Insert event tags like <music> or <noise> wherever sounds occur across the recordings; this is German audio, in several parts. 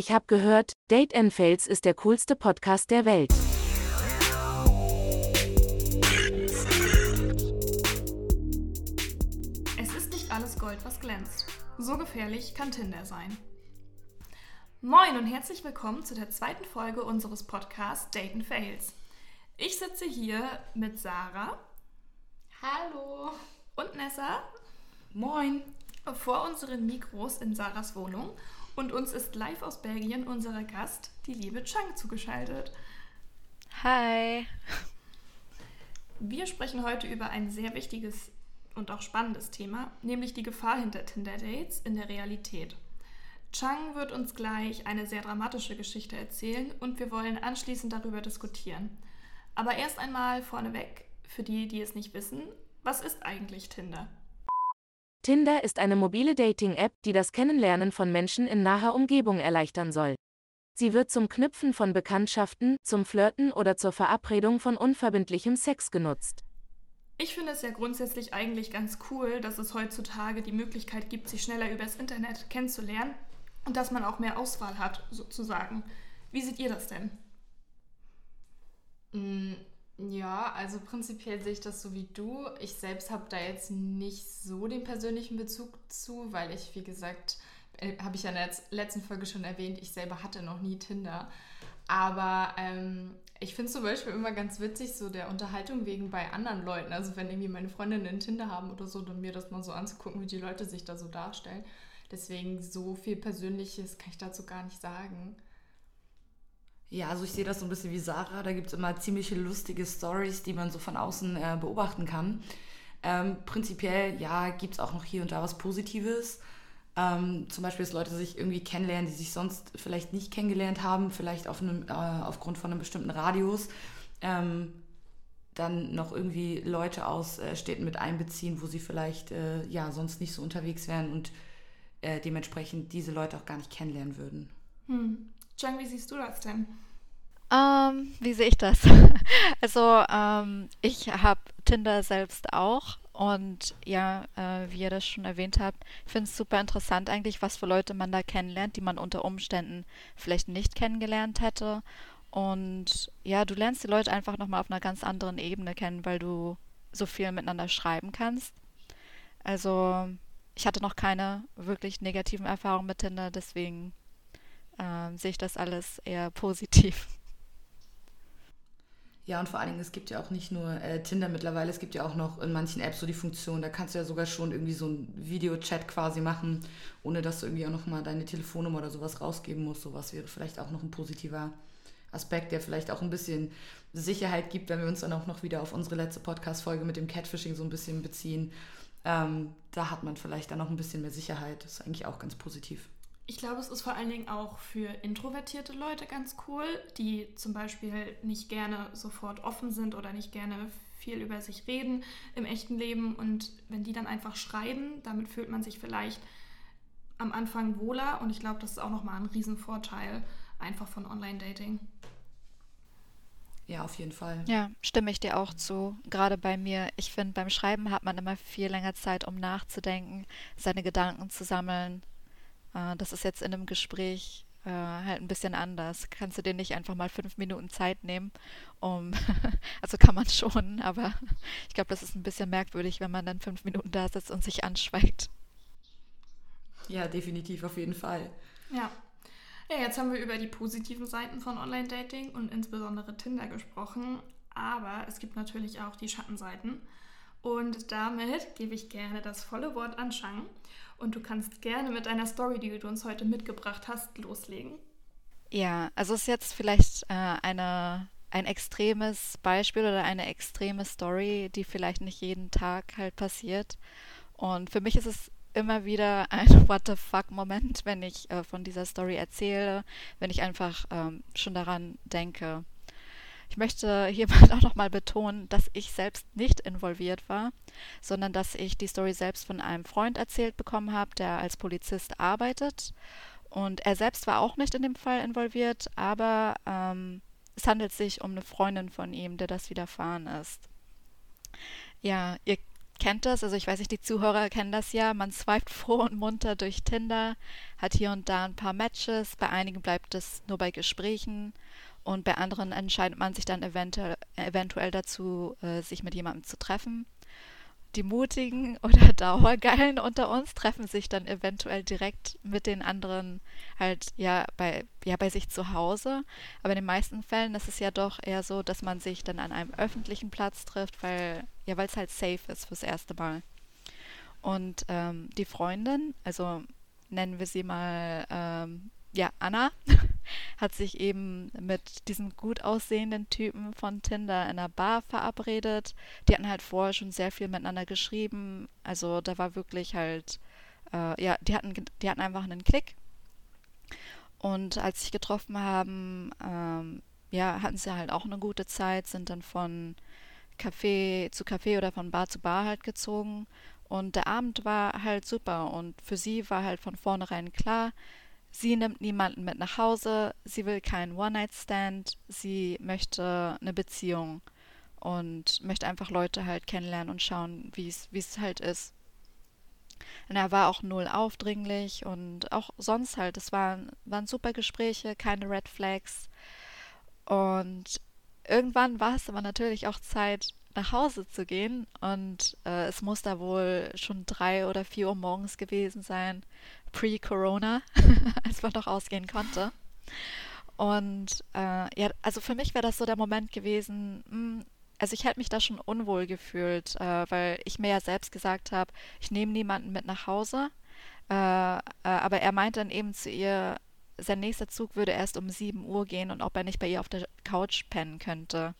Ich hab gehört, Date and Fails ist der coolste Podcast der Welt. Es ist nicht alles Gold, was glänzt. So gefährlich kann Tinder sein. Moin und herzlich willkommen zu der zweiten Folge unseres Podcasts Date and Fails. Ich sitze hier mit Sarah. Hallo. Und Nessa. Moin. Vor unseren Mikros in Sarahs Wohnung und uns ist live aus Belgien unser Gast, die liebe Chang, zugeschaltet. Hi. Wir sprechen heute über ein sehr wichtiges und auch spannendes Thema, nämlich die Gefahr hinter Tinder-Dates in der Realität. Chang wird uns gleich eine sehr dramatische Geschichte erzählen und wir wollen anschließend darüber diskutieren. Aber erst einmal vorneweg, für die, die es nicht wissen, was ist eigentlich Tinder? Tinder ist eine mobile Dating-App, die das Kennenlernen von Menschen in naher Umgebung erleichtern soll. Sie wird zum Knüpfen von Bekanntschaften, zum Flirten oder zur Verabredung von unverbindlichem Sex genutzt. Ich finde es ja grundsätzlich eigentlich ganz cool, dass es heutzutage die Möglichkeit gibt, sich schneller übers Internet kennenzulernen und dass man auch mehr Auswahl hat, sozusagen. Wie seht ihr das denn? Ja, also prinzipiell sehe ich das so wie du. Ich selbst habe da jetzt nicht so den persönlichen Bezug zu, weil ich, wie gesagt, äh, habe ich ja in der letzten Folge schon erwähnt, ich selber hatte noch nie Tinder. Aber ähm, ich finde es zum Beispiel immer ganz witzig, so der Unterhaltung wegen bei anderen Leuten. Also wenn irgendwie meine Freundinnen Tinder haben oder so, dann mir das mal so anzugucken, wie die Leute sich da so darstellen. Deswegen so viel Persönliches kann ich dazu gar nicht sagen. Ja, also ich sehe das so ein bisschen wie Sarah. Da gibt es immer ziemlich lustige Stories, die man so von außen äh, beobachten kann. Ähm, prinzipiell, ja, gibt es auch noch hier und da was Positives. Ähm, zum Beispiel, dass Leute sich irgendwie kennenlernen, die sich sonst vielleicht nicht kennengelernt haben, vielleicht auf einem, äh, aufgrund von einem bestimmten Radius. Ähm, dann noch irgendwie Leute aus äh, Städten mit einbeziehen, wo sie vielleicht äh, ja sonst nicht so unterwegs wären und äh, dementsprechend diese Leute auch gar nicht kennenlernen würden. Hm. Jang, wie siehst du das denn? Ähm, wie sehe ich das? <laughs> also, ähm, ich habe Tinder selbst auch. Und ja, äh, wie ihr das schon erwähnt habt, finde es super interessant eigentlich, was für Leute man da kennenlernt, die man unter Umständen vielleicht nicht kennengelernt hätte. Und ja, du lernst die Leute einfach nochmal auf einer ganz anderen Ebene kennen, weil du so viel miteinander schreiben kannst. Also, ich hatte noch keine wirklich negativen Erfahrungen mit Tinder, deswegen äh, sehe ich das alles eher positiv. Ja, und vor allen Dingen, es gibt ja auch nicht nur äh, Tinder mittlerweile, es gibt ja auch noch in manchen Apps so die Funktion, da kannst du ja sogar schon irgendwie so einen Videochat quasi machen, ohne dass du irgendwie auch nochmal deine Telefonnummer oder sowas rausgeben musst. Sowas wäre vielleicht auch noch ein positiver Aspekt, der vielleicht auch ein bisschen Sicherheit gibt, wenn wir uns dann auch noch wieder auf unsere letzte Podcast-Folge mit dem Catfishing so ein bisschen beziehen. Ähm, da hat man vielleicht dann noch ein bisschen mehr Sicherheit. Das ist eigentlich auch ganz positiv. Ich glaube, es ist vor allen Dingen auch für introvertierte Leute ganz cool, die zum Beispiel nicht gerne sofort offen sind oder nicht gerne viel über sich reden im echten Leben. Und wenn die dann einfach schreiben, damit fühlt man sich vielleicht am Anfang wohler. Und ich glaube, das ist auch nochmal ein Riesenvorteil einfach von Online-Dating. Ja, auf jeden Fall. Ja, stimme ich dir auch zu. Gerade bei mir, ich finde, beim Schreiben hat man immer viel länger Zeit, um nachzudenken, seine Gedanken zu sammeln. Äh, das ist jetzt in einem Gespräch äh, halt ein bisschen anders. Kannst du dir nicht einfach mal fünf Minuten Zeit nehmen, um, <laughs> also kann man schon, aber <laughs> ich glaube, das ist ein bisschen merkwürdig, wenn man dann fünf Minuten da sitzt und sich anschweigt. Ja, definitiv, auf jeden Fall. Ja. Ja, jetzt haben wir über die positiven Seiten von Online-Dating und insbesondere Tinder gesprochen, aber es gibt natürlich auch die Schattenseiten. Und damit gebe ich gerne das volle Wort an Shang. Und du kannst gerne mit deiner Story, die du uns heute mitgebracht hast, loslegen. Ja, also ist jetzt vielleicht äh, eine, ein extremes Beispiel oder eine extreme Story, die vielleicht nicht jeden Tag halt passiert. Und für mich ist es immer wieder ein <laughs> What the fuck-Moment, wenn ich äh, von dieser Story erzähle, wenn ich einfach ähm, schon daran denke. Ich möchte hierbei <laughs> auch nochmal betonen, dass ich selbst nicht involviert war, sondern dass ich die Story selbst von einem Freund erzählt bekommen habe, der als Polizist arbeitet. Und er selbst war auch nicht in dem Fall involviert, aber ähm, es handelt sich um eine Freundin von ihm, der das widerfahren ist. Ja, ihr kennt das, also ich weiß nicht, die Zuhörer kennen das ja, man swiped <laughs> froh und munter durch Tinder, hat hier und da ein paar Matches, bei einigen bleibt es nur bei Gesprächen und bei anderen entscheidet man sich dann eventuell, eventuell dazu, äh, sich mit jemandem zu treffen. Die Mutigen <laughs> oder Dauergeilen unter uns treffen sich dann eventuell direkt mit den anderen halt ja bei, ja bei sich zu Hause. Aber in den meisten Fällen ist es ja doch eher so, dass man sich dann an einem öffentlichen Platz trifft, weil ja es halt safe ist fürs erste Mal. Und ähm, die Freundin, also nennen wir sie mal ähm, ja, Anna <laughs> hat sich eben mit diesem gut aussehenden Typen von Tinder in einer Bar verabredet. Die hatten halt vorher schon sehr viel miteinander geschrieben. Also da war wirklich halt, äh, ja, die hatten, die hatten einfach einen Klick. Und als sie sich getroffen haben, ähm, ja, hatten sie halt auch eine gute Zeit, sind dann von Café zu Café oder von Bar zu Bar halt gezogen. Und der Abend war halt super und für sie war halt von vornherein klar, Sie nimmt niemanden mit nach Hause, sie will keinen One-Night-Stand, sie möchte eine Beziehung und möchte einfach Leute halt kennenlernen und schauen, wie es halt ist. Und er war auch null aufdringlich und auch sonst halt, es waren, waren super Gespräche, keine Red Flags. Und irgendwann war es aber natürlich auch Zeit, nach Hause zu gehen. Und äh, es muss da wohl schon drei oder vier Uhr morgens gewesen sein pre-Corona, <laughs> als man noch ausgehen konnte. Und äh, ja, also für mich wäre das so der Moment gewesen, mh, hm, also ich hätte mich da schon unwohl gefühlt, äh, weil ich mir ja selbst gesagt habe, ich nehme niemanden mit nach Hause. Äh, äh, aber er meinte dann eben zu ihr, sein nächster Zug würde erst um 7 Uhr gehen und ob er nicht bei ihr auf der Couch pennen könnte.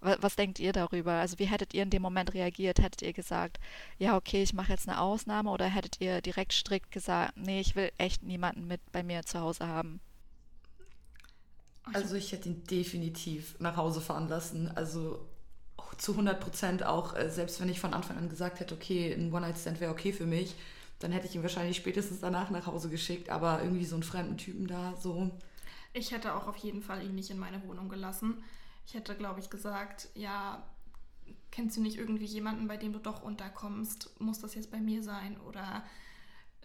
Was, was, denkt ihr darüber? Also wie hättet ihr in dem Moment reagiert? Hättet ihr gesagt, ja, okay, ich mache jetzt eine Ausnahme oder hättet ihr direkt strikt gesagt, nee, ich will echt niemanden mit bei mir zu Hause haben? Also ich hätte ihn definitiv nach Hause fahren lassen. Also zu 100 Prozent auch, äh, selbst wenn ich von Anfang an gesagt hätte, okay, ein One-Night-Stand wäre okay für mich, dann hätte ich ihn wahrscheinlich spätestens danach nach Hause geschickt. Aber irgendwie so einen fremden Typen da, so. Ich hätte auch auf jeden Fall ihn nicht in meine Wohnung gelassen. Ich hätte, glaube ich, gesagt, ja, kennst du nicht irgendwie jemanden, bei dem du doch unterkommst? Muss das jetzt bei mir sein? Oder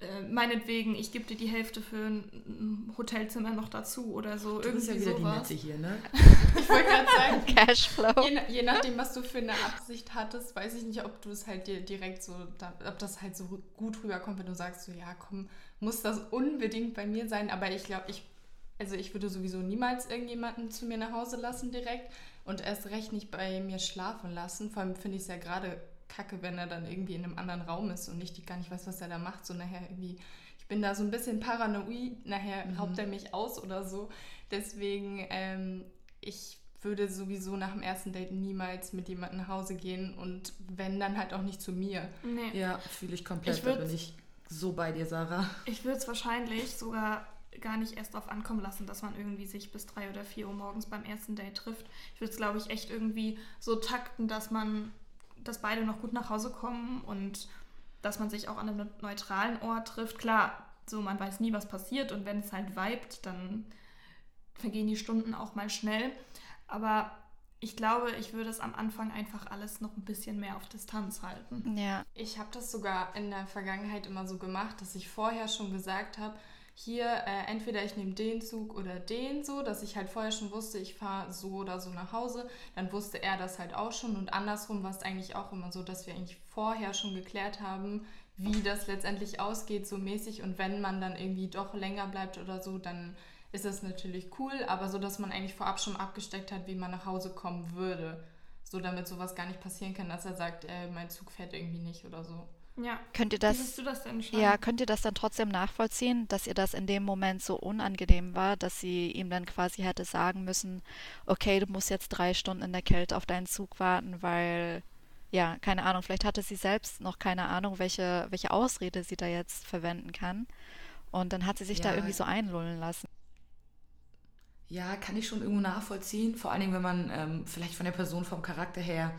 äh, meinetwegen, ich gebe dir die Hälfte für ein Hotelzimmer noch dazu oder so. Du bist ja wieder sowas. die Nette hier, ne? <laughs> ich wollte gerade sagen, <laughs> Cashflow. Je, je, nachdem, was du für eine Absicht hattest, weiß ich nicht, ob du es halt dir direkt so, ob das halt so gut rüberkommt, wenn du sagst, so ja, komm, muss das unbedingt bei mir sein. Aber ich glaube, ich also ich würde sowieso niemals irgendjemanden zu mir nach Hause lassen direkt und erst recht nicht bei mir schlafen lassen. Vor allem finde ich es ja gerade kacke, wenn er dann irgendwie in einem anderen Raum ist und ich gar nicht weiß, was er da macht. So nachher irgendwie, ich bin da so ein bisschen paranoid, nachher mhm. raubt er mich aus oder so. Deswegen, ähm, ich würde sowieso nach dem ersten Date niemals mit jemandem nach Hause gehen und wenn, dann halt auch nicht zu mir. Nee. Ja, fühle ich komplett, ich da bin ich so bei dir, Sarah. Ich würde es wahrscheinlich sogar gar nicht erst darauf ankommen lassen, dass man irgendwie sich bis drei oder vier Uhr morgens beim ersten Date trifft. Ich würde es, glaube ich, echt irgendwie so takten, dass man, dass beide noch gut nach Hause kommen und dass man sich auch an einem neutralen Ort trifft. Klar, so man weiß nie, was passiert und wenn es halt vibet, dann vergehen die Stunden auch mal schnell. Aber ich glaube, ich würde es am Anfang einfach alles noch ein bisschen mehr auf Distanz halten. Ja. Ich habe das sogar in der Vergangenheit immer so gemacht, dass ich vorher schon gesagt habe, hier äh, entweder ich nehme den Zug oder den so, dass ich halt vorher schon wusste, ich fahre so oder so nach Hause. Dann wusste er das halt auch schon und andersrum war es eigentlich auch immer so, dass wir eigentlich vorher schon geklärt haben, wie das letztendlich ausgeht, so mäßig. Und wenn man dann irgendwie doch länger bleibt oder so, dann ist das natürlich cool, aber so, dass man eigentlich vorab schon abgesteckt hat, wie man nach Hause kommen würde. So, damit sowas gar nicht passieren kann, dass er sagt, äh, mein Zug fährt irgendwie nicht oder so. Ja. Könnt ihr das, das Ja, könnt ihr das dann trotzdem nachvollziehen, dass ihr das in dem Moment so unangenehm war, dass sie ihm dann quasi hätte sagen müssen, okay, du musst jetzt drei Stunden in der Kälte auf deinen Zug warten, weil, ja, keine Ahnung, vielleicht hatte sie selbst noch keine Ahnung, welche, welche Ausrede sie da jetzt verwenden kann. Und dann hat sie sich ja. da irgendwie so einlullen lassen. Ja, kann ich schon irgendwo nachvollziehen. Vor allen Dingen, wenn man ähm, vielleicht von der Person vom Charakter her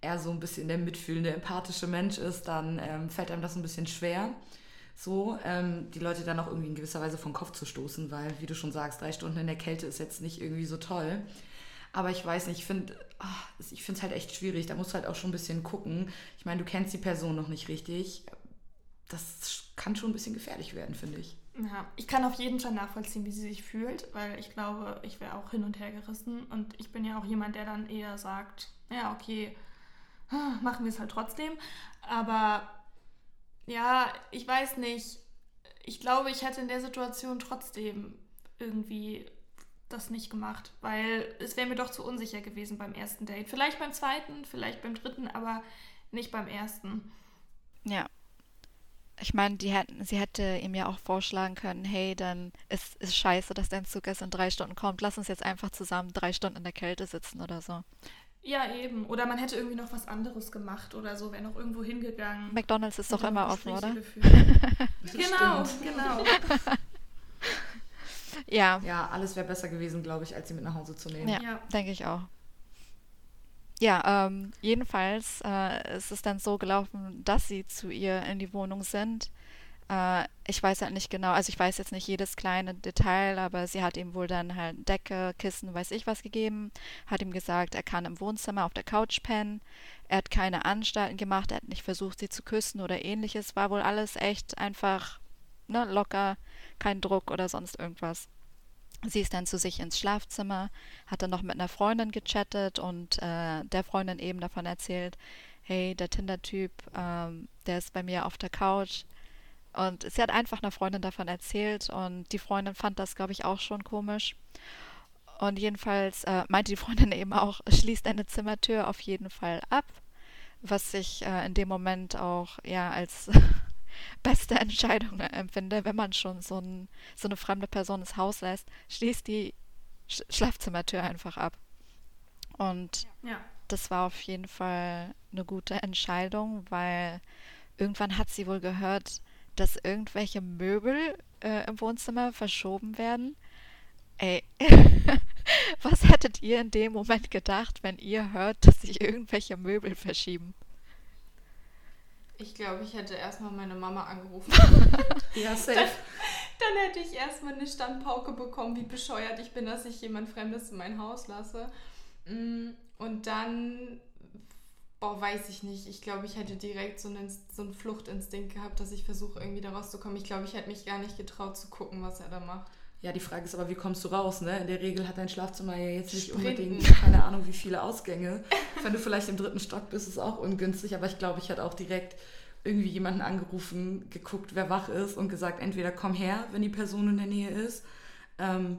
er so ein bisschen der mitfühlende, empathische Mensch ist, dann ähm, fällt einem das ein bisschen schwer, so ähm, die Leute dann auch irgendwie in gewisser Weise vom Kopf zu stoßen, weil, wie du schon sagst, drei Stunden in der Kälte ist jetzt nicht irgendwie so toll. Aber ich weiß nicht, ich finde ah, es halt echt schwierig. Da musst du halt auch schon ein bisschen gucken. Ich meine, du kennst die Person noch nicht richtig. Das kann schon ein bisschen gefährlich werden, finde ich. Ja, ich kann auf jeden Fall nachvollziehen, wie sie sich fühlt, weil ich glaube, ich wäre auch hin und her gerissen. Und ich bin ja auch jemand, der dann eher sagt, ja, okay, machen wir es halt trotzdem. Aber ja, ich weiß nicht. Ich glaube, ich hätte in der Situation trotzdem irgendwie das nicht gemacht, weil es wäre mir doch zu unsicher gewesen beim ersten Date. Vielleicht beim zweiten, vielleicht beim dritten, aber nicht beim ersten. Ja. Ich meine, die hätten, sie hätte ihm ja auch vorschlagen können, hey, dann ist es scheiße, dass dein Zug erst in drei Stunden kommt. Lass uns jetzt einfach zusammen drei Stunden in der Kälte sitzen oder so. Ja, eben. Oder man hätte irgendwie noch was anderes gemacht oder so, wäre noch irgendwo hingegangen. McDonalds ist doch immer offen, oder? <laughs> genau, genau. <laughs> Ja. Ja, alles wäre besser gewesen, glaube ich, als sie mit nach Hause zu nehmen. Ja, ja. denke ich auch. Ja, ähm, jedenfalls äh, ist es dann so gelaufen, dass sie zu ihr in die Wohnung sind. Äh, ich weiß halt nicht genau, also ich weiß jetzt nicht jedes kleine Detail, aber sie hat ihm wohl dann halt Decke, Kissen, weiß ich was gegeben, hat ihm gesagt, er kann im Wohnzimmer auf der Couch pennen. Er hat keine Anstalten gemacht, er hat nicht versucht, sie zu küssen oder ähnliches. War wohl alles echt einfach ne, locker, kein Druck oder sonst irgendwas. Sie ist dann zu sich ins Schlafzimmer, hat dann noch mit einer Freundin gechattet und äh, der Freundin eben davon erzählt, hey, der Tinder-Typ, ähm, der ist bei mir auf der Couch. Und sie hat einfach einer Freundin davon erzählt und die Freundin fand das, glaube ich, auch schon komisch. Und jedenfalls äh, meinte die Freundin <laughs> eben auch, schließt deine Zimmertür auf jeden Fall ab, was ich äh, in dem Moment auch ja als <laughs> beste Entscheidung <laughs> empfinde, wenn man schon so, ein, so eine fremde Person ins Haus lässt, schließt die Sch Schlafzimmertür einfach ab. Und ja. das war auf jeden Fall eine gute Entscheidung, weil irgendwann hat sie wohl gehört, dass irgendwelche Möbel äh, im Wohnzimmer verschoben werden. Ey, <laughs> was hättet ihr in dem Moment gedacht, wenn ihr hört, dass sich irgendwelche Möbel verschieben? Ich glaube, ich hätte erstmal meine Mama angerufen. <laughs> ja, safe. Dann, dann, hätte ich erstmal eine Standpauke bekommen, wie bescheuert ich bin, dass ich jemand Fremdes in mein Haus lasse. Mm, und dann, boah, weiß ich nicht. Ich glaube, ich hätte direkt so einen, so einen Fluchtinstinkt gehabt, dass ich versuche, irgendwie da rauszukommen. Ich glaube, ich hätte mich gar nicht getraut zu gucken, was er da macht. Ja, die Frage ist aber, wie kommst du raus, ne? In der Regel hat dein Schlafzimmer ja jetzt nicht Sprinten. unbedingt, keine Ahnung, wie viele Ausgänge. <laughs> Wenn du vielleicht im dritten Stock bist, ist es auch ungünstig, aber ich glaube, ich hätte auch direkt irgendwie jemanden angerufen, geguckt, wer wach ist und gesagt, entweder komm her, wenn die Person in der Nähe ist, ähm,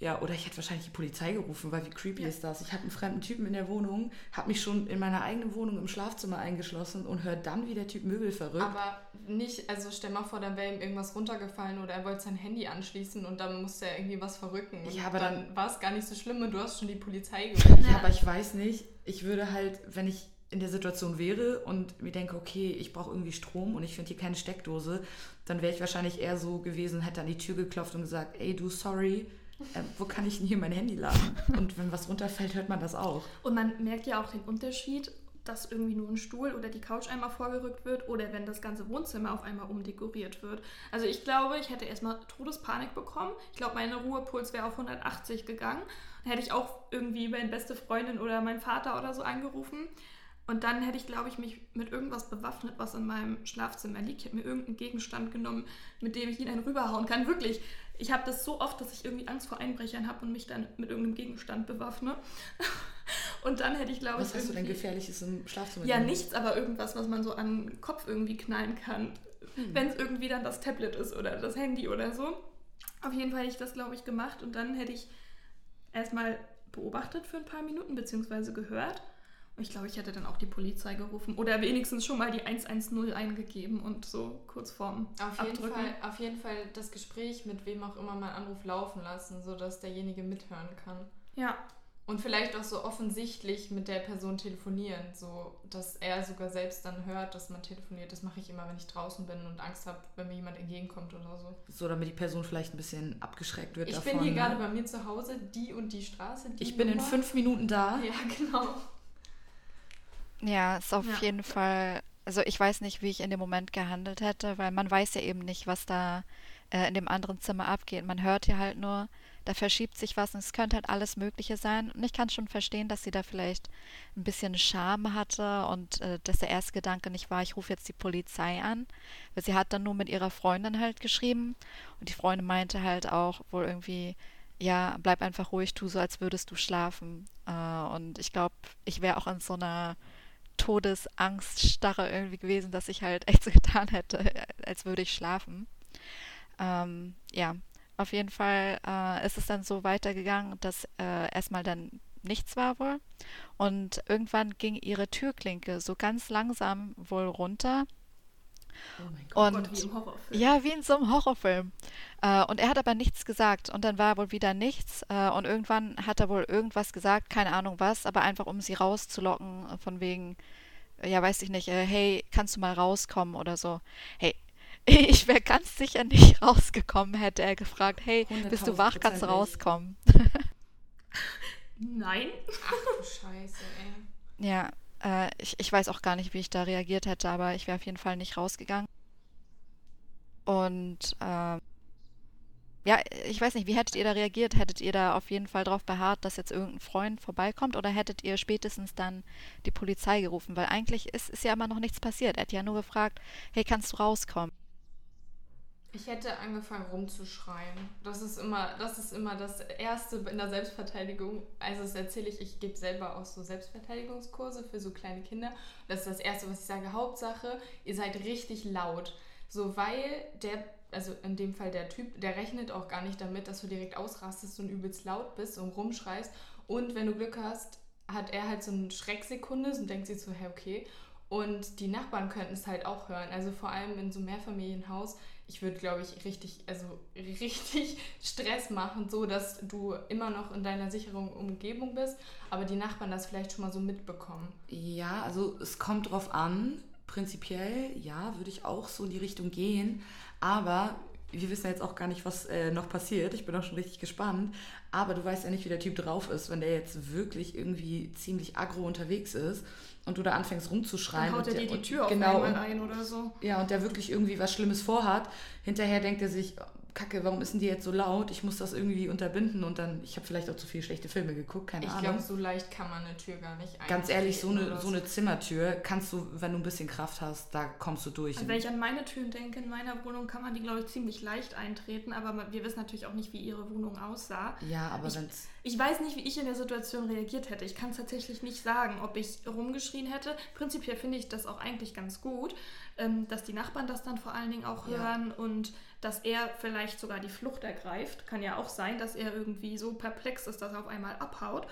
ja, oder ich hätte wahrscheinlich die Polizei gerufen, weil wie creepy ja. ist das? Ich habe einen fremden Typen in der Wohnung, habe mich schon in meiner eigenen Wohnung im Schlafzimmer eingeschlossen und höre dann, wie der Typ Möbel verrückt. Aber nicht, also stell mal vor, dann wäre ihm irgendwas runtergefallen oder er wollte sein Handy anschließen und dann musste er irgendwie was verrücken. Und ja, aber dann, dann war es gar nicht so schlimm und du hast schon die Polizei gerufen. Ja, aber ich weiß nicht, ich würde halt, wenn ich in der Situation wäre und mir denke, okay, ich brauche irgendwie Strom und ich finde hier keine Steckdose, dann wäre ich wahrscheinlich eher so gewesen, hätte an die Tür geklopft und gesagt, ey du, sorry, äh, wo kann ich denn hier mein Handy laden? Und wenn was runterfällt, hört man das auch. Und man merkt ja auch den Unterschied, dass irgendwie nur ein Stuhl oder die Couch einmal vorgerückt wird oder wenn das ganze Wohnzimmer auf einmal umdekoriert wird. Also ich glaube, ich hätte erstmal Todespanik bekommen. Ich glaube, meine Ruhepuls wäre auf 180 gegangen. Dann hätte ich auch irgendwie meine beste Freundin oder meinen Vater oder so angerufen. Und dann hätte ich, glaube ich, mich mit irgendwas bewaffnet, was in meinem Schlafzimmer liegt. Ich hätte mir irgendeinen Gegenstand genommen, mit dem ich ihn einen rüberhauen kann. Wirklich, ich habe das so oft, dass ich irgendwie Angst vor Einbrechern habe und mich dann mit irgendeinem Gegenstand bewaffne. <laughs> Und dann hätte ich, glaube ich. Was hast du denn Gefährliches im Schlafzimmer? Ja, nichts, aber irgendwas, was man so an den Kopf irgendwie knallen kann. Hm. Wenn es irgendwie dann das Tablet ist oder das Handy oder so. Auf jeden Fall hätte ich das, glaube ich, gemacht und dann hätte ich erstmal beobachtet für ein paar Minuten, beziehungsweise gehört. Ich glaube, ich hätte dann auch die Polizei gerufen oder wenigstens schon mal die 110 eingegeben und so kurz vorm auf jeden Fall, Auf jeden Fall das Gespräch mit wem auch immer man Anruf laufen lassen, sodass derjenige mithören kann. Ja. Und vielleicht auch so offensichtlich mit der Person telefonieren, so dass er sogar selbst dann hört, dass man telefoniert. Das mache ich immer, wenn ich draußen bin und Angst habe, wenn mir jemand entgegenkommt oder so. So, damit die Person vielleicht ein bisschen abgeschreckt wird. Ich davon, bin hier ne? gerade bei mir zu Hause, die und die Straße. Die ich bin Nummer. in fünf Minuten da. Ja, genau. Ja, ist auf ja. jeden Fall. Also ich weiß nicht, wie ich in dem Moment gehandelt hätte, weil man weiß ja eben nicht, was da äh, in dem anderen Zimmer abgeht. Man hört ja halt nur, da verschiebt sich was und es könnte halt alles Mögliche sein. Und ich kann schon verstehen, dass sie da vielleicht ein bisschen Scham hatte und äh, dass der erste Gedanke nicht war, ich rufe jetzt die Polizei an. Weil sie hat dann nur mit ihrer Freundin halt geschrieben und die Freundin meinte halt auch wohl irgendwie, ja, bleib einfach ruhig, tu so, als würdest du schlafen. Äh, und ich glaube, ich wäre auch in so einer Todesangststarre irgendwie gewesen, dass ich halt <laughs> echt so getan hätte, als würde ich schlafen. Ähm, ja, auf jeden Fall äh, ist es dann so weitergegangen, dass äh, erstmal dann nichts war wohl. Und irgendwann ging ihre Türklinke so ganz langsam wohl runter. Oh mein Gott, und, wie im Horrorfilm. Ja, wie in so einem Horrorfilm. Äh, und er hat aber nichts gesagt. Und dann war wohl wieder nichts. Äh, und irgendwann hat er wohl irgendwas gesagt, keine Ahnung was, aber einfach um sie rauszulocken, von wegen, ja, weiß ich nicht, äh, hey, kannst du mal rauskommen oder so. Hey, <laughs> ich wäre ganz sicher nicht <laughs> rausgekommen, hätte er gefragt, hey, bist du wach, kannst du rauskommen. <laughs> Nein. Ach du Scheiße, ey. Ja, äh, ich, ich weiß auch gar nicht, wie ich da reagiert hätte, aber ich wäre auf jeden Fall nicht rausgegangen. Und äh, ja, ich weiß nicht, wie hättet ihr da reagiert? Hättet ihr da auf jeden Fall darauf beharrt, dass jetzt irgendein Freund vorbeikommt oder hättet ihr spätestens dann die Polizei gerufen? Weil eigentlich ist, ist ja immer noch nichts passiert. Er hat ja nur gefragt, hey, kannst du rauskommen? Ich hätte angefangen rumzuschreien. Das ist immer, das ist immer das Erste in der Selbstverteidigung. Also das erzähle ich, ich gebe selber auch so Selbstverteidigungskurse für so kleine Kinder. Das ist das Erste, was ich sage. Hauptsache, ihr seid richtig laut. So, weil der, also in dem Fall der Typ, der rechnet auch gar nicht damit, dass du direkt ausrastest und übelst laut bist und rumschreist. Und wenn du Glück hast, hat er halt so eine Schrecksekunde und denkt sich so, hey, okay. Und die Nachbarn könnten es halt auch hören. Also vor allem in so einem Mehrfamilienhaus ich würde, glaube ich, richtig, also richtig <laughs> Stress machen, so dass du immer noch in deiner sicheren Umgebung bist, aber die Nachbarn das vielleicht schon mal so mitbekommen. Ja, also es kommt drauf an. Prinzipiell, ja, würde ich auch so in die Richtung gehen. Aber wir wissen jetzt auch gar nicht, was äh, noch passiert. Ich bin auch schon richtig gespannt. Aber du weißt ja nicht, wie der Typ drauf ist, wenn der jetzt wirklich irgendwie ziemlich aggro unterwegs ist und du da anfängst rumzuschreien. Dann haut er dir die Tür genau, auf einmal ein oder so. Ja, und der wirklich irgendwie was Schlimmes vorhat. Hinterher denkt er sich, Kacke, warum ist denn die jetzt so laut? Ich muss das irgendwie unterbinden und dann, ich habe vielleicht auch zu viele schlechte Filme geguckt, keine ich Ahnung. Ich glaube, so leicht kann man eine Tür gar nicht Ganz ehrlich, so eine, so eine Zimmertür kannst du, wenn du ein bisschen Kraft hast, da kommst du durch. Also wenn ich an meine Türen denke, in meiner Wohnung kann man die, glaube ich, ziemlich leicht eintreten, aber wir wissen natürlich auch nicht, wie ihre Wohnung aussah. Ja, aber ich, ich weiß nicht, wie ich in der Situation reagiert hätte. Ich kann es tatsächlich nicht sagen, ob ich rumgeschrien hätte. Prinzipiell finde ich das auch eigentlich ganz gut, ähm, dass die Nachbarn das dann vor allen Dingen auch hören ja. und dass er vielleicht sogar die Flucht ergreift. Kann ja auch sein, dass er irgendwie so perplex ist, dass er auf einmal abhaut.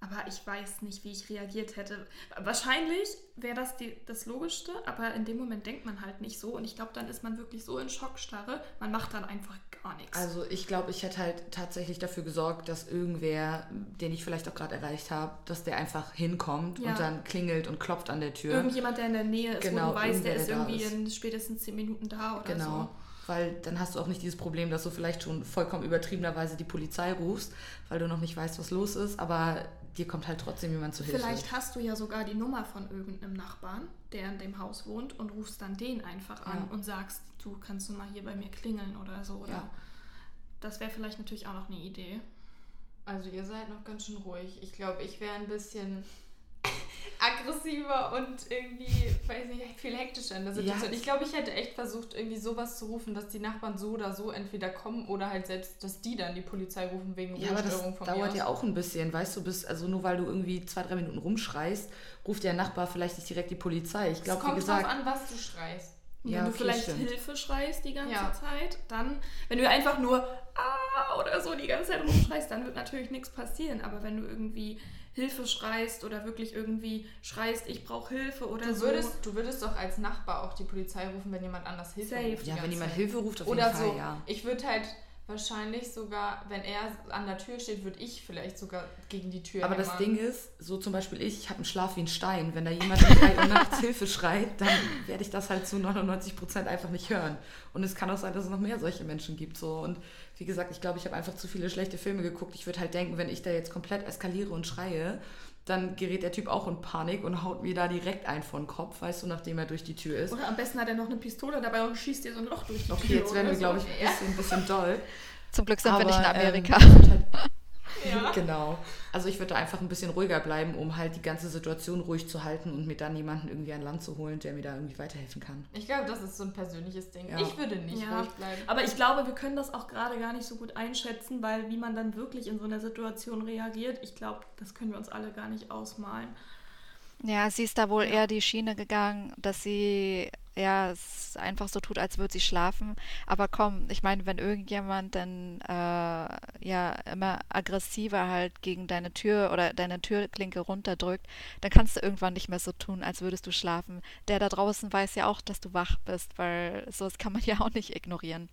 Aber ich weiß nicht, wie ich reagiert hätte. Wahrscheinlich wäre das die, das Logischste, aber in dem Moment denkt man halt nicht so. Und ich glaube, dann ist man wirklich so in Schockstarre, man macht dann einfach gar nichts. Also ich glaube, ich hätte halt tatsächlich dafür gesorgt, dass irgendwer, den ich vielleicht auch gerade erreicht habe, dass der einfach hinkommt ja. und dann klingelt und klopft an der Tür. Irgendjemand, der in der Nähe ist, genau, wo du weißt, der ist irgendwie ist. in spätestens zehn Minuten da oder genau. so weil dann hast du auch nicht dieses Problem, dass du vielleicht schon vollkommen übertriebenerweise die Polizei rufst, weil du noch nicht weißt, was los ist, aber dir kommt halt trotzdem jemand zu Hilfe. Vielleicht hast du ja sogar die Nummer von irgendeinem Nachbarn, der in dem Haus wohnt und rufst dann den einfach an ja. und sagst, du kannst du mal hier bei mir klingeln oder so. Oder ja. Das wäre vielleicht natürlich auch noch eine Idee. Also ihr seid noch ganz schön ruhig. Ich glaube, ich wäre ein bisschen <laughs> aggressiver und irgendwie, weiß nicht, viel hektischer in der Situation. Ja. Ich glaube, ich hätte echt versucht, irgendwie sowas zu rufen, dass die Nachbarn so oder so entweder kommen oder halt selbst, dass die dann die Polizei rufen wegen ja, aber das dauert ja auch ein bisschen, weißt du, bis, also nur weil du irgendwie zwei, drei Minuten rumschreist, ruft der Nachbar vielleicht nicht direkt die Polizei. Ich glaube, wie gesagt... Es kommt drauf an, was du schreist. Und ja, wenn du okay, vielleicht stimmt. Hilfe schreist die ganze ja. Zeit, dann, wenn du einfach nur ah oder so die ganze Zeit rumschreist, dann wird natürlich nichts passieren. Aber wenn du irgendwie Hilfe schreist oder wirklich irgendwie schreist, ich brauche Hilfe oder du so. Würdest, du würdest doch als Nachbar auch die Polizei rufen, wenn jemand anders Hilfe Safe. ruft. Ja, wenn jemand Hilfe ruft, auf oder jeden Fall, so. ja. Ich würde halt wahrscheinlich sogar, wenn er an der Tür steht, würde ich vielleicht sogar gegen die Tür Aber hämmern. das Ding ist, so zum Beispiel ich, ich habe einen Schlaf wie ein Stein. Wenn da jemand um drei Uhr nachts <laughs> Hilfe schreit, dann werde ich das halt zu 99 Prozent einfach nicht hören. Und es kann auch sein, dass es noch mehr solche Menschen gibt. So. Und wie gesagt, ich glaube, ich habe einfach zu viele schlechte Filme geguckt. Ich würde halt denken, wenn ich da jetzt komplett eskaliere und schreie, dann gerät der Typ auch in Panik und haut mir da direkt ein vor den Kopf, weißt du, nachdem er durch die Tür ist. Oder am besten hat er noch eine Pistole dabei und schießt dir so ein Loch durch die okay, Tür. Okay, jetzt werden wir, so. glaube ich, ein bisschen, ein bisschen doll. Zum Glück sind Aber, wir nicht in ähm, Amerika. halt, Ja. <laughs> Genau. Also ich würde einfach ein bisschen ruhiger bleiben, um halt die ganze Situation ruhig zu halten und mir dann jemanden irgendwie an Land zu holen, der mir da irgendwie weiterhelfen kann. Ich glaube, das ist so ein persönliches Ding. Ja. Ich würde nicht Ja. ruhig bleiben. Aber ich glaube, wir können das auch gerade gar nicht so gut einschätzen, weil wie man dann wirklich in so einer Situation reagiert, ich glaube, das können wir uns alle gar nicht ausmalen. Ja, sie ist da wohl eher die Schiene gegangen, dass sie ja es einfach so tut, als würde sie schlafen. Aber komm, ich meine, wenn irgendjemand dann äh, ja immer aggressiver halt gegen deine Tür oder deine Türklinke runterdrückt, dann kannst du irgendwann nicht mehr so tun, als würdest du schlafen. Der da draußen weiß ja auch, dass du wach bist, weil sowas kann man <laughs> ja auch nicht ignorieren.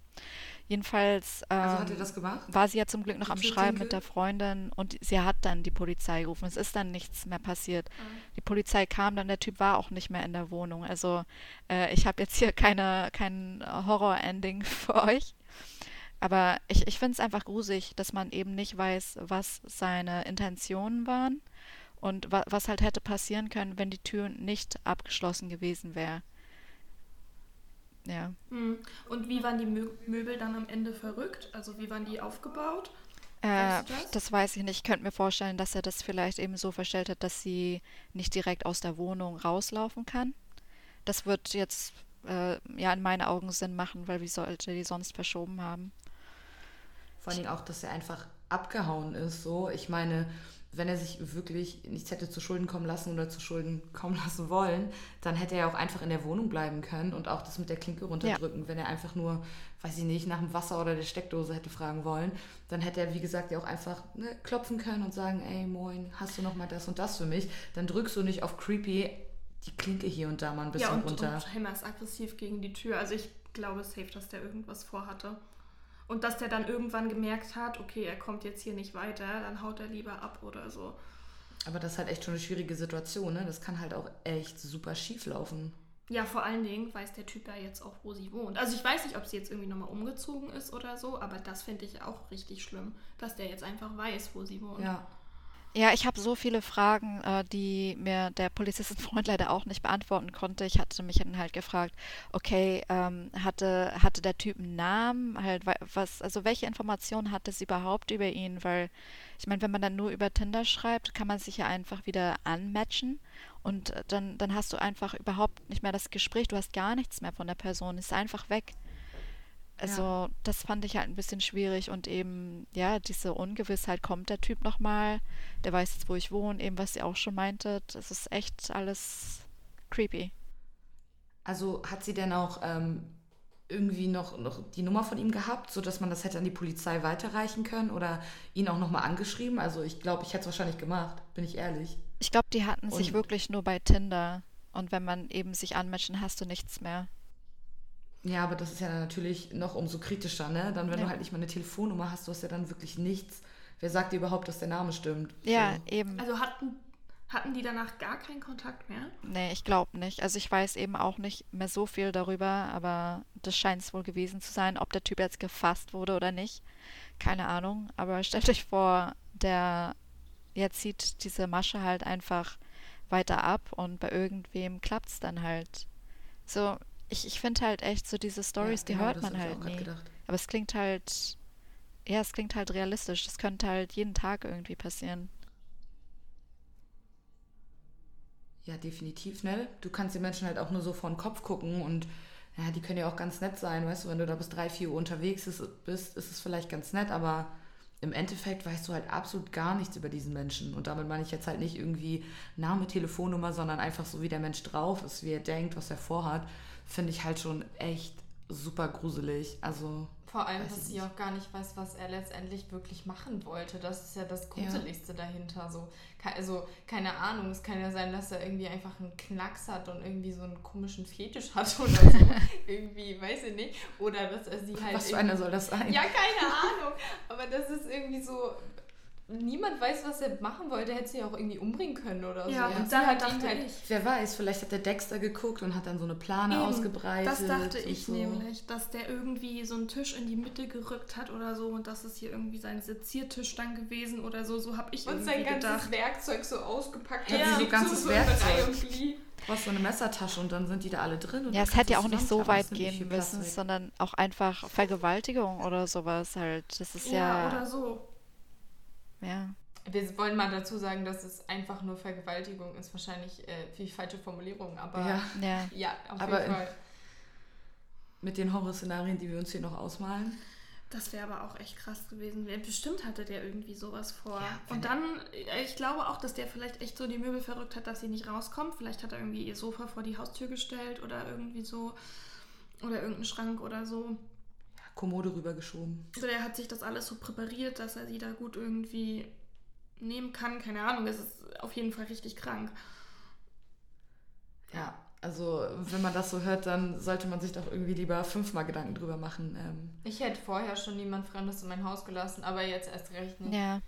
Jedenfalls Also ähm, er gemacht? war sie ja zum Glück noch Die am Schreiben mit der Freundin und sie hat dann die Polizei gerufen. Es ist dann nichts mehr passiert. Die Polizei kam dann, der Typ war auch nicht mehr in der Wohnung. Also äh, ich habe jetzt hier keine, kein Horror-Ending <laughs> für euch. Aber ich, ich finde es einfach gruselig, dass man eben nicht weiß, was seine Intentionen waren und wa was halt hätte passieren können, wenn die Tür nicht abgeschlossen gewesen wäre. Ja. Hm. Und wie waren die Mö Möbel dann am Ende verrückt? Also wie waren die aufgebaut? Äh, das? das weiß ich nicht. Ich könnte mir vorstellen, dass er das vielleicht eben so verstellt hat, dass sie nicht direkt aus der Wohnung rauslaufen kann. Das wird jetzt äh, ja in meinen Augen Sinn machen, weil wie sollte die sonst verschoben haben? Vor allen Dingen auch, dass er einfach abgehauen ist. So, ich meine, wenn er sich wirklich nichts hätte zu Schulden kommen lassen oder zu Schulden <laughs> kommen lassen wollen, dann hätte er ja auch einfach in der Wohnung bleiben können und auch das mit der Klinke runterdrücken. Wenn er einfach nur, weiß ich nicht, nach dem Wasser oder der Steckdose hätte fragen wollen, dann hätte er, wie gesagt, ja auch einfach ne, klopfen können und sagen, ey, moin, hast du noch mal das und das für mich? Dann drückst du nicht auf creepy die Klinke hier und da mal ein bisschen ja, und, runter. und Hammer ist aggressiv gegen die Tür. Also ich glaube safe, dass der irgendwas vorhatte. Und dass der dann irgendwann gemerkt hat, okay, er kommt jetzt hier nicht weiter, dann haut er lieber ab oder so. Aber das ist halt echt schon eine schwierige Situation, ne? Das kann halt auch echt super schief laufen. Ja, vor allen Dingen weiß der Typ ja jetzt auch, wo sie wohnt. Also ich weiß nicht, ob sie jetzt irgendwie nochmal umgezogen ist oder so, aber das finde ich auch richtig schlimm, dass der jetzt einfach weiß, wo sie wohnt. Ja. Ja, ich habe so viele Fragen, äh, die mir der Polizistenfreund <laughs> leider auch nicht beantworten konnte. Ich hatte mich dann halt gefragt, okay, ähm, hatte, hatte der Typ einen Namen? Halt, wa- was, also welche Informationen hatte sie überhaupt über ihn? Weil, ich meine, wenn man dann nur über Tinder schreibt, kann man sich ja einfach wieder anmatchen und äh, dann, dann hast du einfach überhaupt nicht mehr das Gespräch, du hast gar nichts mehr von der Person, ist einfach weg. Also, das fand ich halt ein bisschen schwierig und eben, ja, diese Ungewissheit, kommt der Typ nochmal, der weiß jetzt, wo ich wohne, eben was ihr auch schon meintet, es ist echt alles creepy. Also hat sie denn auch ähm, irgendwie noch, noch die Nummer von ihm gehabt, sodass man das hätte an die Polizei weiterreichen können oder ihn auch nochmal angeschrieben? Also ich glaube, ich hätte es wahrscheinlich gemacht, bin ich ehrlich. Ich glaube, die hatten sich Und- wirklich nur bei Tinder und wenn man eben sich anmatchen, hast du nichts mehr. Ja, aber das ist ja dann natürlich noch umso kritischer, ne? Dann, wenn Ja. du halt nicht mal eine Telefonnummer hast, du hast ja dann wirklich nichts. Wer sagt dir überhaupt, dass der Name stimmt? Ja, So. eben. Also hatten, hatten die danach gar keinen Kontakt mehr? Nee, ich glaube nicht. Also ich weiß eben auch nicht mehr so viel darüber, aber das scheint es wohl gewesen zu sein. Ob der Typ jetzt gefasst wurde oder nicht, keine Ahnung. Aber stellt euch vor, der jetzt zieht diese Masche halt einfach weiter ab und bei irgendwem klappt es dann halt. So, ich, ich finde halt echt so diese Stories, Ja, die genau, hört man halt nie. Aber es klingt halt, ja, es klingt halt realistisch. Das könnte halt jeden Tag irgendwie passieren. Ja, definitiv, ne? Du kannst den Menschen halt auch nur so vor den Kopf gucken und ja, die können ja auch ganz nett sein, weißt du, wenn du da bis drei, vier Uhr unterwegs ist, bist, ist es vielleicht ganz nett, aber im Endeffekt weißt du halt absolut gar nichts über diesen Menschen. Und damit meine ich jetzt halt nicht irgendwie Name, Telefonnummer, sondern einfach so, wie der Mensch drauf ist, wie er denkt, was er vorhat, finde ich halt schon echt super gruselig. Also, Vor allem, dass ich sie nicht. auch gar nicht weiß, was er letztendlich wirklich machen wollte. Das ist ja das Gruseligste dahinter. So, also, keine Ahnung, es kann ja sein, dass er irgendwie einfach einen Knacks hat und irgendwie so einen komischen Fetisch hat <laughs> oder so. irgendwie, weiß ich nicht. Oder dass er sie halt. was für einer soll das sein? Ja, keine Ahnung. Aber das ist irgendwie so. Niemand weiß, was er machen wollte. Er hätte sie auch irgendwie umbringen können oder Ja, so. und sie da hat dachte halt ich, Wer weiß, vielleicht hat der Dexter geguckt und hat dann so eine Plane Eben, ausgebreitet. Das dachte und ich so. nämlich, dass der irgendwie so einen Tisch in die Mitte gerückt hat oder so und das ist hier irgendwie sein Seziertisch dann gewesen oder so. So habe ich und irgendwie sein ganzes gedacht. Werkzeug so ausgepackt Ja, hat. so liegt ganzes so Werkzeug. und. Du brauchst so eine Messertasche und dann sind die da alle drin. Und Ja, es hätte ja auch nicht so weit gehen müssen, sondern auch einfach Vergewaltigung oder sowas halt. Das ist Ja, ja, oder so. Ja. Wir wollen mal dazu sagen, dass es einfach nur Vergewaltigung ist. Wahrscheinlich äh, die falsche Formulierung, aber Ja, ja. ja auf Aber jeden Fall. mit den Horrorszenarien, die wir uns hier noch ausmalen. Das wäre aber auch echt krass gewesen. Bestimmt hatte der irgendwie sowas vor. Ja, und dann, äh, ich glaube auch, dass der vielleicht echt so die Möbel verrückt hat, dass sie nicht rauskommt. Vielleicht hat er irgendwie ihr Sofa vor die Haustür gestellt oder irgendwie so. Oder irgendeinen Schrank oder so. Kommode rübergeschoben. Also der hat sich das alles so präpariert, dass er sie da gut irgendwie nehmen kann. Keine Ahnung, es ist auf jeden Fall richtig krank. Ja, also wenn man das so hört, dann sollte man sich doch irgendwie lieber fünfmal Gedanken drüber machen. Ähm, Ich hätte vorher schon niemand Fremdes in mein Haus gelassen, aber jetzt erst recht nicht. Ja.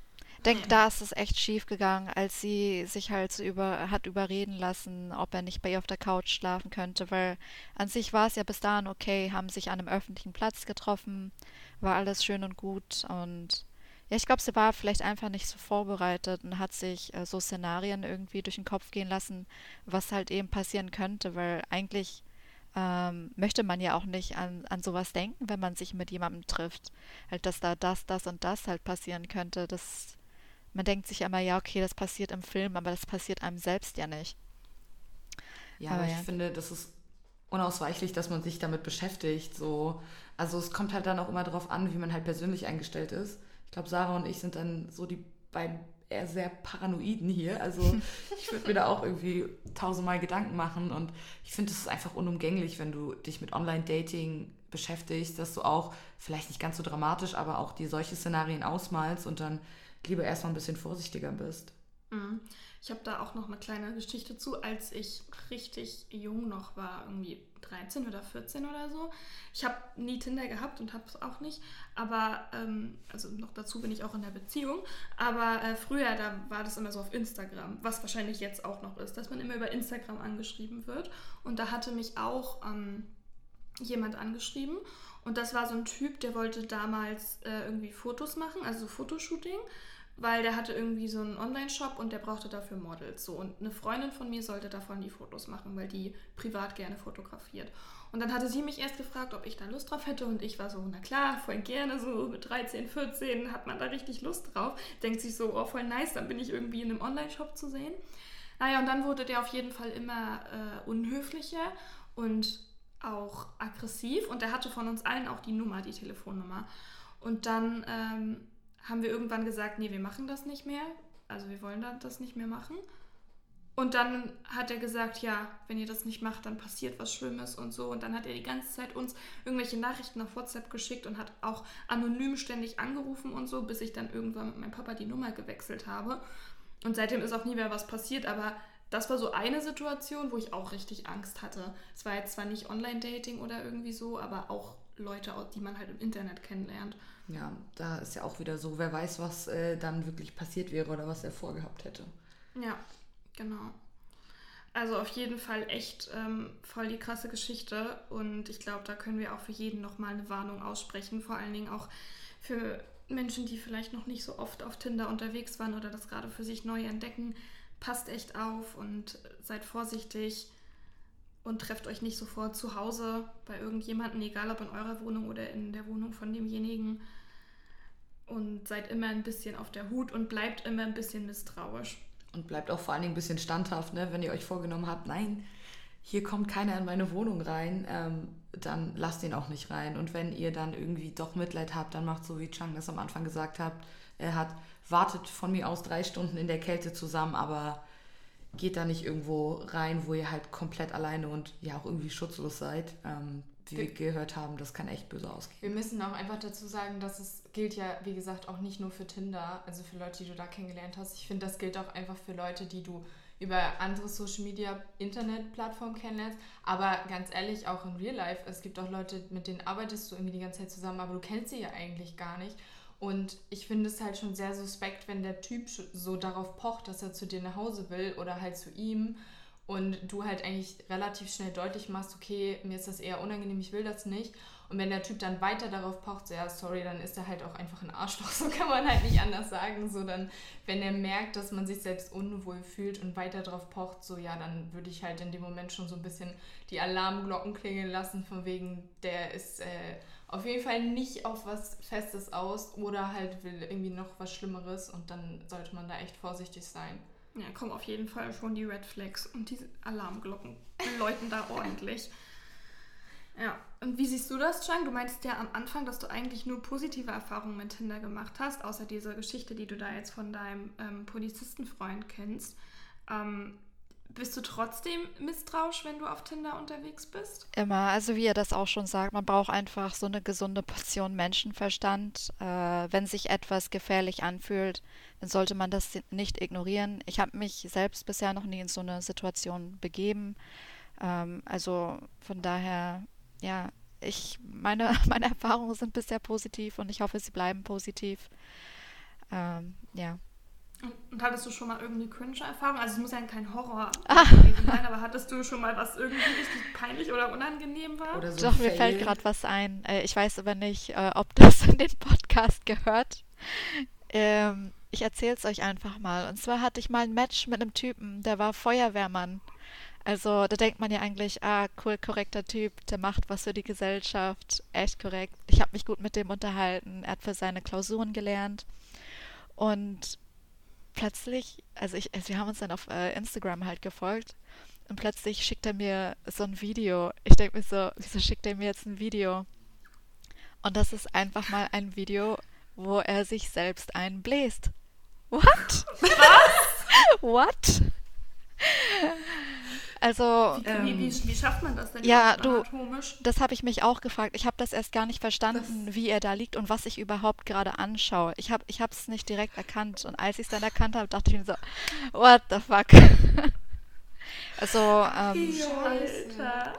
Denk, da ist es echt schief gegangen, als sie sich halt so über, hat überreden lassen, ob er nicht bei ihr auf der Couch schlafen könnte, weil an sich war es ja bis dahin okay, haben sich an einem öffentlichen Platz getroffen, war alles schön und gut und ja, ich glaube, sie war vielleicht einfach nicht so vorbereitet und hat sich äh, so Szenarien irgendwie durch den Kopf gehen lassen, was halt eben passieren könnte, weil eigentlich ähm, möchte man ja auch nicht an, an sowas denken, wenn man sich mit jemandem trifft. Halt, dass da das, das und das halt passieren könnte. Das, man denkt sich immer, ja, okay, das passiert im Film, aber das passiert einem selbst ja nicht. Ja, Aber aber ich ja. finde, das ist unausweichlich, dass man sich damit beschäftigt. So. Also es kommt halt dann auch immer darauf an, wie man halt persönlich eingestellt ist. Ich glaube, Sarah und ich sind dann so die beiden eher sehr paranoiden hier. Also <laughs> ich würde mir da auch irgendwie tausendmal Gedanken machen und ich finde, es ist einfach unumgänglich, wenn du dich mit Online-Dating beschäftigst, dass du auch, vielleicht nicht ganz so dramatisch, aber auch dir solche Szenarien ausmalst und dann lieber erstmal ein bisschen vorsichtiger bist. Mhm. Ich habe da auch noch eine kleine Geschichte zu, als ich richtig jung noch war, irgendwie 13 oder 14 oder so. Ich habe nie Tinder gehabt und habe es auch nicht, aber ähm, also noch dazu bin ich auch in der Beziehung. Aber äh, früher, da war das immer so auf Instagram, was wahrscheinlich jetzt auch noch ist, dass man immer über Instagram angeschrieben wird. Und da hatte mich auch ähm, jemand angeschrieben und das war so ein Typ, der wollte damals äh, irgendwie Fotos machen, also so Fotoshooting weil der hatte irgendwie so einen Online-Shop und der brauchte dafür Models. So. Und eine Freundin von mir sollte davon die Fotos machen, weil die privat gerne fotografiert. Und dann hatte sie mich erst gefragt, ob ich da Lust drauf hätte. Und ich war so, na klar, voll gerne, so mit 13, 14 hat man da richtig Lust drauf. Denkt sich so, oh, voll nice, dann bin ich irgendwie in einem Online-Shop zu sehen. Naja, und dann wurde der auf jeden Fall immer äh, unhöflicher und auch aggressiv. Und der hatte von uns allen auch die Nummer, die Telefonnummer. Und dann ähm, haben wir irgendwann gesagt, nee, wir machen das nicht mehr. Also wir wollen das nicht mehr machen. Und dann hat er gesagt, ja, wenn ihr das nicht macht, dann passiert was Schlimmes und so. Und dann hat er die ganze Zeit uns irgendwelche Nachrichten auf WhatsApp geschickt und hat auch anonym ständig angerufen und so, bis ich dann irgendwann mit meinem Papa die Nummer gewechselt habe. Und seitdem ist auch nie mehr was passiert, aber das war so eine Situation, wo ich auch richtig Angst hatte. Es war jetzt zwar nicht Online-Dating oder irgendwie so, aber auch Leute, die man halt im Internet kennenlernt. Ja, da ist ja auch wieder so, wer weiß, was äh, dann wirklich passiert wäre oder was er vorgehabt hätte. Ja, genau. Also auf jeden Fall echt ähm, voll die krasse Geschichte und ich glaube, da können wir auch für jeden nochmal eine Warnung aussprechen, vor allen Dingen auch für Menschen, die vielleicht noch nicht so oft auf Tinder unterwegs waren oder das gerade für sich neu entdecken. Passt echt auf und seid vorsichtig und trefft euch nicht sofort zu Hause bei irgendjemandem, egal ob in eurer Wohnung oder in der Wohnung von demjenigen. Und seid immer ein bisschen auf der Hut und bleibt immer ein bisschen misstrauisch. Und bleibt auch vor allen Dingen ein bisschen standhaft, ne? wenn ihr euch vorgenommen habt, nein, hier kommt keiner in meine Wohnung rein, ähm, dann lasst ihn auch nicht rein. Und wenn ihr dann irgendwie doch Mitleid habt, dann macht so wie Chang das am Anfang gesagt hat, er hat, wartet von mir aus drei Stunden in der Kälte zusammen, aber geht da nicht irgendwo rein, wo ihr halt komplett alleine und ja auch irgendwie schutzlos seid. Ähm, wie wir gehört haben, das kann echt böse ausgehen. Wir müssen auch einfach dazu sagen, dass es gilt ja, wie gesagt, auch nicht nur für Tinder, also für Leute, die du da kennengelernt hast. Ich finde, das gilt auch einfach für Leute, die du über andere Social Media Internetplattformen kennenlernst. Aber ganz ehrlich, auch in Real Life, es gibt auch Leute, mit denen arbeitest du irgendwie die ganze Zeit zusammen, aber du kennst sie ja eigentlich gar nicht. Und ich finde es halt schon sehr suspekt, wenn der Typ so darauf pocht, dass er zu dir nach Hause will oder halt zu ihm und du halt eigentlich relativ schnell deutlich machst, okay, mir ist das eher unangenehm, ich will das nicht. Und wenn der Typ dann weiter darauf pocht, so ja, sorry, dann ist er halt auch einfach ein Arschloch, <laughs> so kann man halt nicht anders sagen. So dann, wenn er merkt, dass man sich selbst unwohl fühlt und weiter darauf pocht, so ja, dann würde ich halt in dem Moment schon so ein bisschen die Alarmglocken klingeln lassen, von wegen, der ist äh, auf jeden Fall nicht auf was Festes aus oder halt will irgendwie noch was Schlimmeres und dann sollte man da echt vorsichtig sein. Ja, kommen auf jeden Fall schon die Red Flags und die Alarmglocken läuten da ordentlich. Ja, und wie siehst du das, Chang? Du meintest ja am Anfang, dass du eigentlich nur positive Erfahrungen mit Tinder gemacht hast, außer dieser Geschichte, die du da jetzt von deinem ähm, Polizistenfreund kennst. Ähm, bist du trotzdem misstrauisch, wenn du auf Tinder unterwegs bist? Immer. Also wie ihr das auch schon sagt, man braucht einfach so eine gesunde Portion Menschenverstand. Äh, wenn sich etwas gefährlich anfühlt, dann sollte man das nicht ignorieren. Ich habe mich selbst bisher noch nie in so eine Situation begeben. Ähm, also von daher, ja, ich meine, <laughs> meine Erfahrungen sind bisher positiv und ich hoffe, sie bleiben positiv. Ähm, ja. Und hattest du schon mal irgendeine cringe-Erfahrung? Also es muss ja kein Horror ah. sein, aber hattest du schon mal was irgendwie richtig peinlich oder unangenehm war? Oder so Doch, mir fällt gerade was ein. Äh, ich weiß aber nicht, äh, ob <laughs> das in den Podcast gehört. Ähm, ich erzähle es euch einfach mal. Und zwar hatte ich mal ein Match mit einem Typen, der war Feuerwehrmann. Also da denkt man ja eigentlich, ah, cool, korrekter Typ, der macht was für die Gesellschaft, echt korrekt. Ich habe mich gut mit dem unterhalten, er hat für seine Klausuren gelernt. Und plötzlich, also, ich, also wir haben uns dann auf äh, Instagram halt gefolgt und plötzlich schickt er mir so ein Video. Ich denke mir so, wieso schickt er mir jetzt ein Video? Und das ist einfach mal ein Video, wo er sich selbst einbläst. What? Was? <laughs> What? Also. Wie, ähm, wie, wie, wie, schafft man das denn ja, du, Das habe ich mich auch gefragt. Ich habe das erst gar nicht verstanden, das wie er da liegt und was ich überhaupt gerade anschaue. Ich habe es nicht direkt erkannt. Und als ich es dann erkannt habe, dachte ich mir so, what the fuck? <laughs> also, ähm, Alter.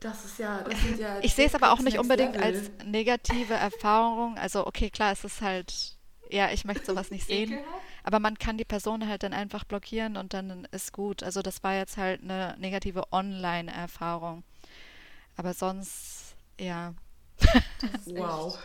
Das ist ja, das sind ja. Ich sehe es aber auch nicht unbedingt Level. als negative Erfahrung. Also, okay, klar, es ist halt, ja, ich möchte sowas nicht sehen. Aber man kann die Person halt dann einfach blockieren und dann ist gut. Also das war jetzt halt eine negative Online-Erfahrung. Aber sonst, ja. wow.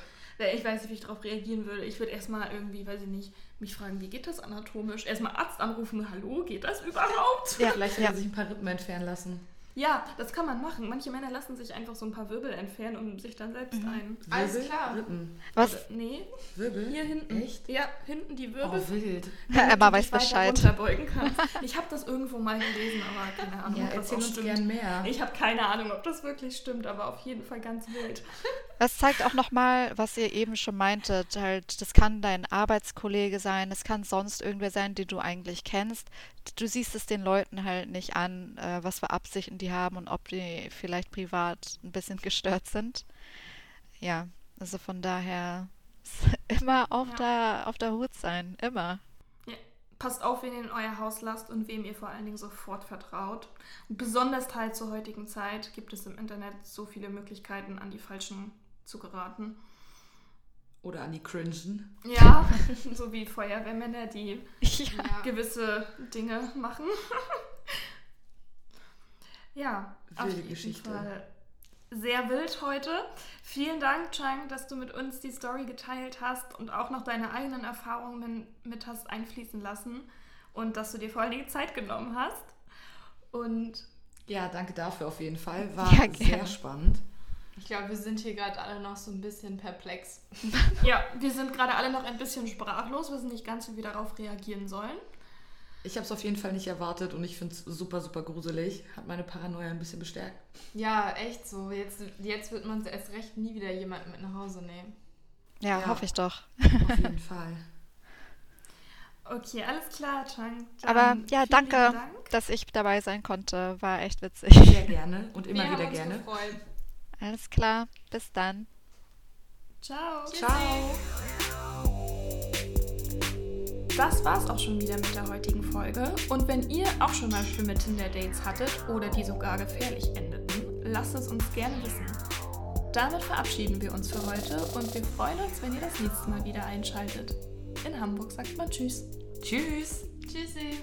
Ich weiß nicht, wie ich darauf reagieren würde. Ich würde erstmal irgendwie, weiß ich nicht, mich fragen, wie geht das anatomisch? Erstmal Arzt anrufen, hallo, geht das überhaupt? Ja, <laughs> vielleicht ja. sich ein paar Rippen entfernen lassen. Ja, das kann man machen. Manche Männer lassen sich einfach so ein paar Wirbel entfernen und sich dann selbst mhm. ein. Wirbel? Alles klar. Rippen. Was? Nee. Wirbel? Hier hinten. Echt? Ja, hinten die Wirbel. Oh, wild. <laughs> Emma weiß Bescheid. Ich habe das irgendwo mal gelesen, aber keine Ahnung, ja, ob das auch stimmt. Gern mehr. Ich habe keine Ahnung, ob das wirklich stimmt, aber auf jeden Fall ganz wild. Das zeigt auch nochmal, was ihr eben schon meintet. Halt, das kann dein Arbeitskollege sein, es kann sonst irgendwer sein, den du eigentlich kennst. Du siehst es den Leuten halt nicht an, äh, was für Absichten die haben und ob die vielleicht privat ein bisschen <laughs> gestört sind. Ja, also von daher <laughs> immer auf, ja. der, auf der Hut sein, immer. Ja. Passt auf, wen ihr in euer Haus lasst und wem ihr vor allen Dingen sofort vertraut. Und besonders halt zur heutigen Zeit gibt es im Internet so viele Möglichkeiten, an die falschen zu geraten. Oder an die Cringen. Ja, <laughs> so wie Feuerwehrmänner, die <laughs> ja. gewisse Dinge machen. <laughs> ja, Wilde auf jeden Geschichte. Fall sehr wild heute. Vielen Dank, Chang, dass du mit uns die Story geteilt hast und auch noch deine eigenen Erfahrungen mit hast einfließen lassen und dass du dir vor allem die Zeit genommen hast. Und ja, danke dafür auf jeden Fall. War ja, sehr spannend. Ich glaube, wir sind hier gerade alle noch so ein bisschen perplex. <laughs> ja, wir sind gerade alle noch ein bisschen sprachlos, wissen nicht ganz, wie wir darauf reagieren sollen. Ich habe es auf jeden Fall nicht erwartet und ich finde es super, super gruselig. Hat meine Paranoia ein bisschen bestärkt. Ja, echt so. Jetzt, jetzt wird man erst recht nie wieder jemanden mit nach Hause nehmen. Ja, ja. hoffe ich doch. Auf jeden <laughs> Fall. Okay, alles klar, Chang. Aber ja, danke, Dank. dass ich dabei sein konnte. War echt witzig. Sehr gerne und immer Wir wieder gerne. Gefreut. Alles klar, bis dann. Ciao. Ciao. Das war's auch schon wieder mit der heutigen Folge. Und wenn ihr auch schon mal schlimme Tinder-Dates hattet oder die sogar gefährlich endeten, lasst es uns gerne wissen. Damit verabschieden wir uns für heute und wir freuen uns, wenn ihr das nächste Mal wieder einschaltet. In Hamburg sagt man Tschüss. Tschüss. Tschüssi.